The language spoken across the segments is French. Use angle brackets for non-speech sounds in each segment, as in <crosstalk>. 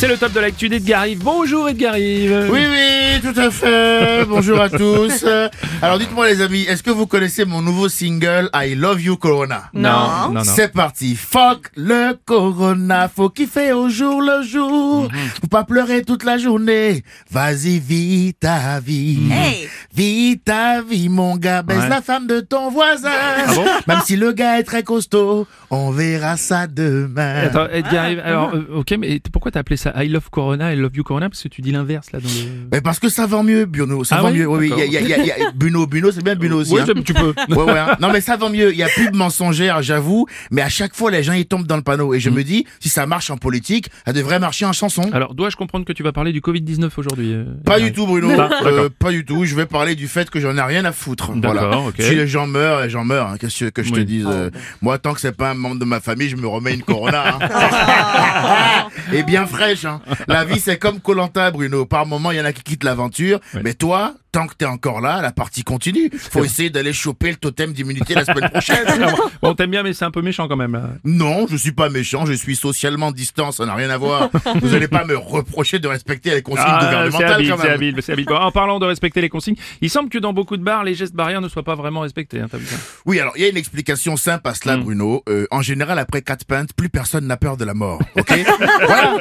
C'est le top de l'actu d'Edgar Yves. Bonjour Edgar Yves. Oui, oui, tout à fait. Bonjour à tous. Alors dites-moi les amis, est-ce que vous connaissez mon nouveau single I Love You Corona? Non, non, non. C'est parti. Fuck le Corona, faut kiffer au jour le jour. Faut pas pleurer toute la journée. Vas-y, vis ta vie. Hey. Vis ta vie, mon gars. Baisse Ouais. la femme de ton voisin. bon? Même si le gars est très costaud, on verra ça demain. Attends, Edgar Yves. Alors, euh, ok, mais pourquoi t'as appelé ça I Love Corona, I Love You Corona Parce que tu dis l'inverse là dans le. Mais parce que ça vend mieux, Bruno. Ça Ah vend oui mieux. Oui, oui. Y a, il y a- il y a- Bruno, Bruno, c'est bien Bruno aussi. Hein. j'aime- tu peux. <laughs> Ouais, ouais, hein. Non, mais ça vend mieux. Il y a plus de mensongères, j'avoue. Mais à chaque fois, les gens, ils tombent dans le panneau. Mm. Et je me dis, si ça marche en politique, ça devrait marcher en chanson. Alors, dois-je comprendre que tu vas parler du Covid-19 aujourd'hui euh, Pas du tout, Bruno. Ah, Euh, pas du tout. Je vais parler du fait que j'en ai rien à foutre. D'accord, Voilà. Si les gens meurent, les gens meurent. hein. Qu'est-ce que, je te Oui. dise euh, Moi, tant que c'est pas un membre de ma famille, je me remets une Corona. hein. <laughs> Et bien fraîche. Hein. La vie, c'est comme Colanta, Bruno. Par moment, il y en a qui quittent l'aventure. Ouais. Mais toi, tant que t'es encore là, la partie continue. Faut essayer d'aller choper le totem d'immunité la semaine prochaine. <laughs> Bon, t'aimes bien, mais c'est un peu méchant quand même. Là. Non, je suis pas méchant, je suis socialement distant, ça n'a rien à voir. <laughs> Vous allez pas me reprocher de respecter les consignes Ah, c'est gouvernementales habile, quand c'est même. habile, c'est habile. Bon, en parlant de respecter les consignes, il semble que dans beaucoup de bars, les gestes barrières ne soient pas vraiment respectés. Hein, Oui, alors il y a une explication simple à cela, Mm. Bruno. Euh, en général, après quatre pintes, plus personne n'a peur de la mort. Ok <laughs> Voilà.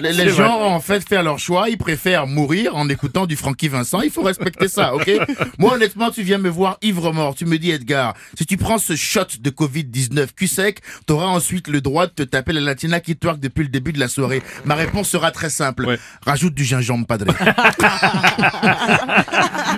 Les, gens ont en fait fait leur choix, ils préfèrent mourir en écoutant du Francky Vincent. Il faut respecter ça, ok <laughs> Moi, honnêtement, tu viens me voir ivre mort. Tu me dis, Edgar, si tu prends ce shot de Covid-19 cul sec, t'auras ensuite le droit de te taper la latina qui twerk depuis le début de la soirée. Ma réponse sera très simple. Ouais. Rajoute du gingembre, padré. <laughs>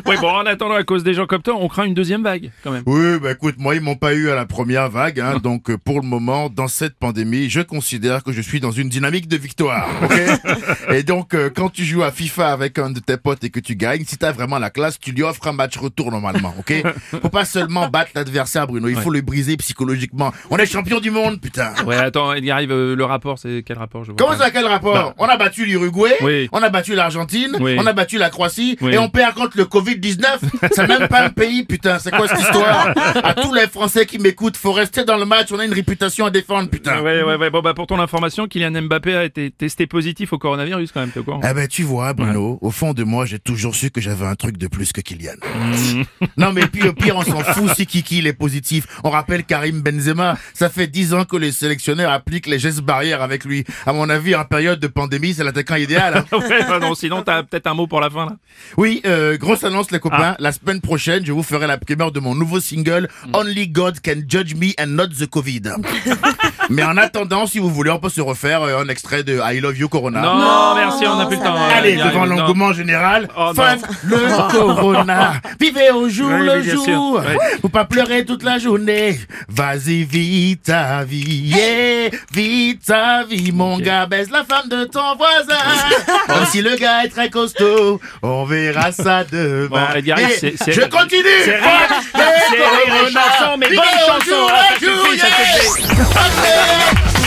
Oui, bon, en attendant, à cause des gens comme toi, on craint une deuxième vague quand même. Oui, bah écoute, moi ils m'ont pas eu à la première vague, hein, <laughs> donc euh, pour le moment, dans cette pandémie, je considère que je suis dans une dynamique de victoire, ok <laughs> Et donc, euh, quand tu joues à FIFA avec un de tes potes et que tu gagnes, si t'as vraiment la classe, tu lui offres un match retour normalement, ok? <laughs> Faut pas seulement battre l'adversaire, Bruno, il faut le briser psychologiquement. On est champion du monde, putain Ouais, attends, Edgar Yves, euh, le rapport, c'est quel rapport je vois Comment ça, quel rapport? Bah. On a battu l'Uruguay, Oui. on a battu l'Argentine, Oui. on a battu la Croatie, Oui. et on perd contre le Covid-19 <laughs> C'est même pas un pays, putain, c'est quoi cette histoire? À tous les Français qui m'écoutent, faut rester dans le match, on a une réputation à défendre, putain Ouais, ouais, ouais. Bon, bah, pour ton information, Kylian Mbappé a été testé positif au coronavirus quand même, t'es au courant Eh ben tu vois Bruno, au fond de moi j'ai toujours su que j'avais un truc de plus que Kylian. <laughs> non mais puis au pire on s'en fout si Kiki il est positif. On rappelle Karim Benzema, ça fait dix ans que les sélectionneurs appliquent les gestes barrières avec lui. À mon avis en période de pandémie c'est l'attaquant idéal. hein. <laughs> ouais, bah non, sinon t'as peut-être un mot pour la fin là. Oui, euh, grosse annonce les copains, la semaine prochaine je vous ferai la primeur de mon nouveau single Only God Can Judge Me and Not the Covid. <laughs> mais en attendant si vous voulez on peut se refaire euh, un extrait de I Love You Corona. Non, merci, on n'a plus le temps. euh, Allez, devant l'engouement général, Oh, le <laughs> corona. Vivez au jour Oui, le oui, jour. Ouais. Faut pas pleurer toute la journée. Vas-y, vis ta vie. Yeah, vis ta vie, mon gars. Baisse la femme de ton voisin. <laughs> Même si le gars est très costaud, on verra ça demain. Bon, Edgar, je continue. c'est rire- Fuck le c'est rire et corona. chanson, mais Vivez bonne au chanson. jour Ah, le ça suffit, jour, ça yeah. suffit. Ok.